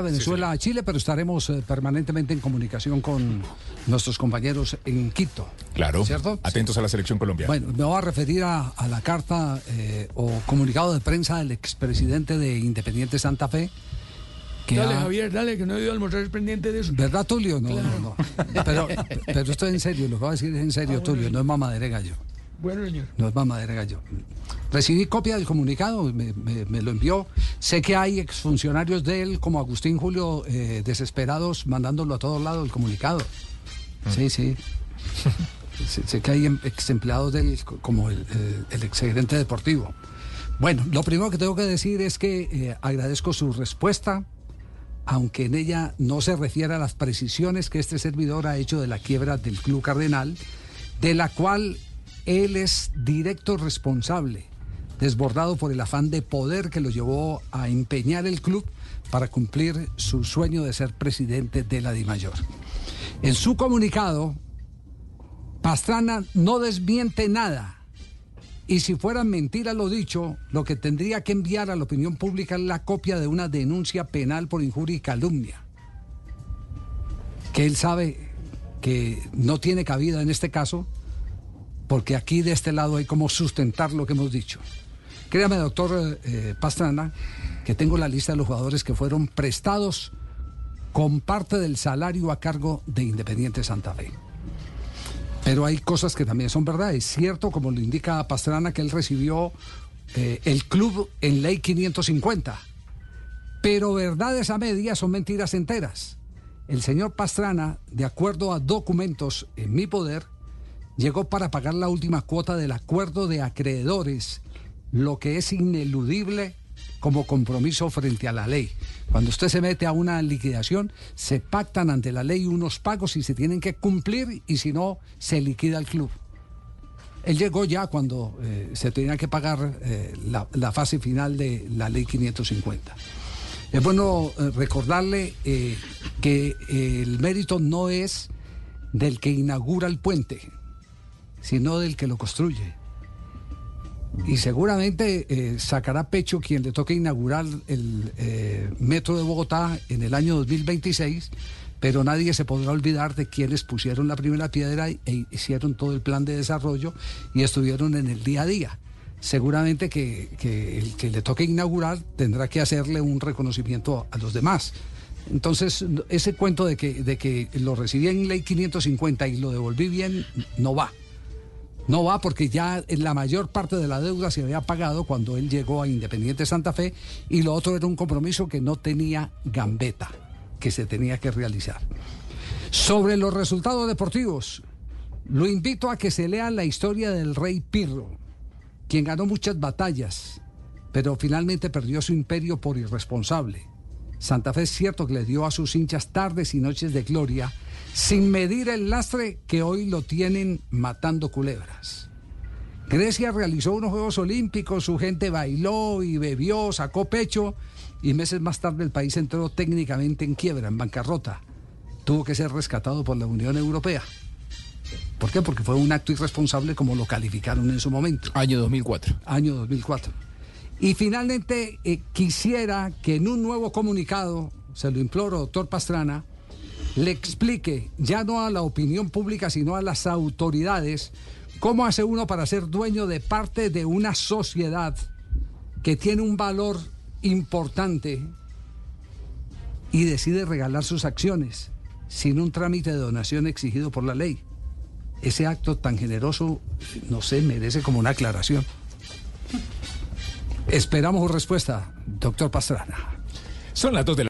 a Venezuela, a Chile, pero estaremos eh, permanentemente en comunicación con nuestros compañeros en Quito. Claro. ¿Cierto? Atentos a la selección colombiana. Bueno, me voy a referir a, a la carta eh, o comunicado de prensa del expresidente de Independiente Santa Fe. Que Dale, ha- Javier, dale, que no he ido a almorzar pendiente de eso. ¿Verdad, Tulio? No, no, no. Pero, pero esto es en serio, lo que voy a decir es en serio, Ah, bueno. Tulio, no es mamadera de gallo. Bueno, señor. No es mamadera de gallo. Recibí copia del comunicado, me, me- me lo envió. Sé que hay exfuncionarios de él, como Agustín Julio, eh, desesperados, mandándolo a todos lados el comunicado. Sí, sí. sé, sé que hay em- ex empleados de él, co- como el, el, deportivo. Bueno, lo primero que tengo que decir es que eh, agradezco su respuesta, aunque en ella no se refiere a las precisiones que este servidor ha hecho de la quiebra del Club Cardenal, de la cual él es directo responsable, desbordado por el afán de poder que lo llevó a empeñar el club para cumplir su sueño de ser presidente de la DIMAYOR. En su comunicado, Pastrana no desmiente nada. Y si fuera mentira lo dicho, lo que tendría que enviar a la opinión pública es la copia de una denuncia penal por injuria y calumnia. Que él sabe que no tiene cabida en este caso, porque aquí de este lado hay como sustentar lo que hemos dicho. Créame, doctor eh, Pastrana, que tengo la lista de los jugadores que fueron prestados con parte del salario a cargo de Independiente Santa Fe. Pero hay cosas que también son verdad. Es cierto, como lo indica Pastrana, que él recibió eh, el club en ley 550. Pero verdades a medias son mentiras enteras. El señor Pastrana, de acuerdo a documentos en mi poder, llegó para pagar la última cuota del acuerdo de acreedores, lo que es ineludible como compromiso frente a la ley. Cuando usted se mete a una liquidación, se pactan ante la ley unos pagos y se tienen que cumplir y si no, se liquida el club. Él llegó ya cuando eh, se tenía que pagar eh, la, fase final de la ley 550. Es bueno eh, recordarle que el mérito no es del que inaugura el puente, sino del que lo construye. Y seguramente eh, sacará pecho quien le toque inaugurar el eh, metro de Bogotá en el año 2026, pero nadie se podrá olvidar de quienes pusieron la primera piedra e hicieron todo el plan de desarrollo y estuvieron en el día a día. Seguramente que, que el que le toque inaugurar tendrá que hacerle un reconocimiento a los demás. Entonces, ese cuento de que, de que lo recibí en ley 550 y lo devolví bien, no va. No va porque ya la mayor parte de la deuda se había pagado cuando él llegó a Independiente Santa Fe y lo otro era un compromiso que no tenía gambeta, que se tenía que realizar. Sobre los resultados deportivos, lo invito a que se lea la historia del rey Pirro, quien ganó muchas batallas, pero finalmente perdió su imperio por irresponsable. Santa Fe es cierto que le dio a sus hinchas tardes y noches de gloria, sin medir el lastre que hoy lo tienen matando culebras. Grecia realizó unos Juegos Olímpicos, su gente bailó y bebió, sacó pecho y meses más tarde el país entró técnicamente en quiebra, en bancarrota. Tuvo que ser rescatado por la Unión Europea. ¿Por qué? Porque fue un acto irresponsable como lo calificaron en su momento. Año 2004. Año 2004. Y finalmente eh, quisiera que en un nuevo comunicado, se lo imploro, doctor Pastrana, le explique, ya no a la opinión pública, sino a las autoridades, cómo hace uno para ser dueño de parte de una sociedad que tiene un valor importante y decide regalar sus acciones sin un trámite de donación exigido por la ley. Ese acto tan generoso, no sé, merece como una aclaración. Esperamos respuesta, doctor Pastrana. Son las dos de la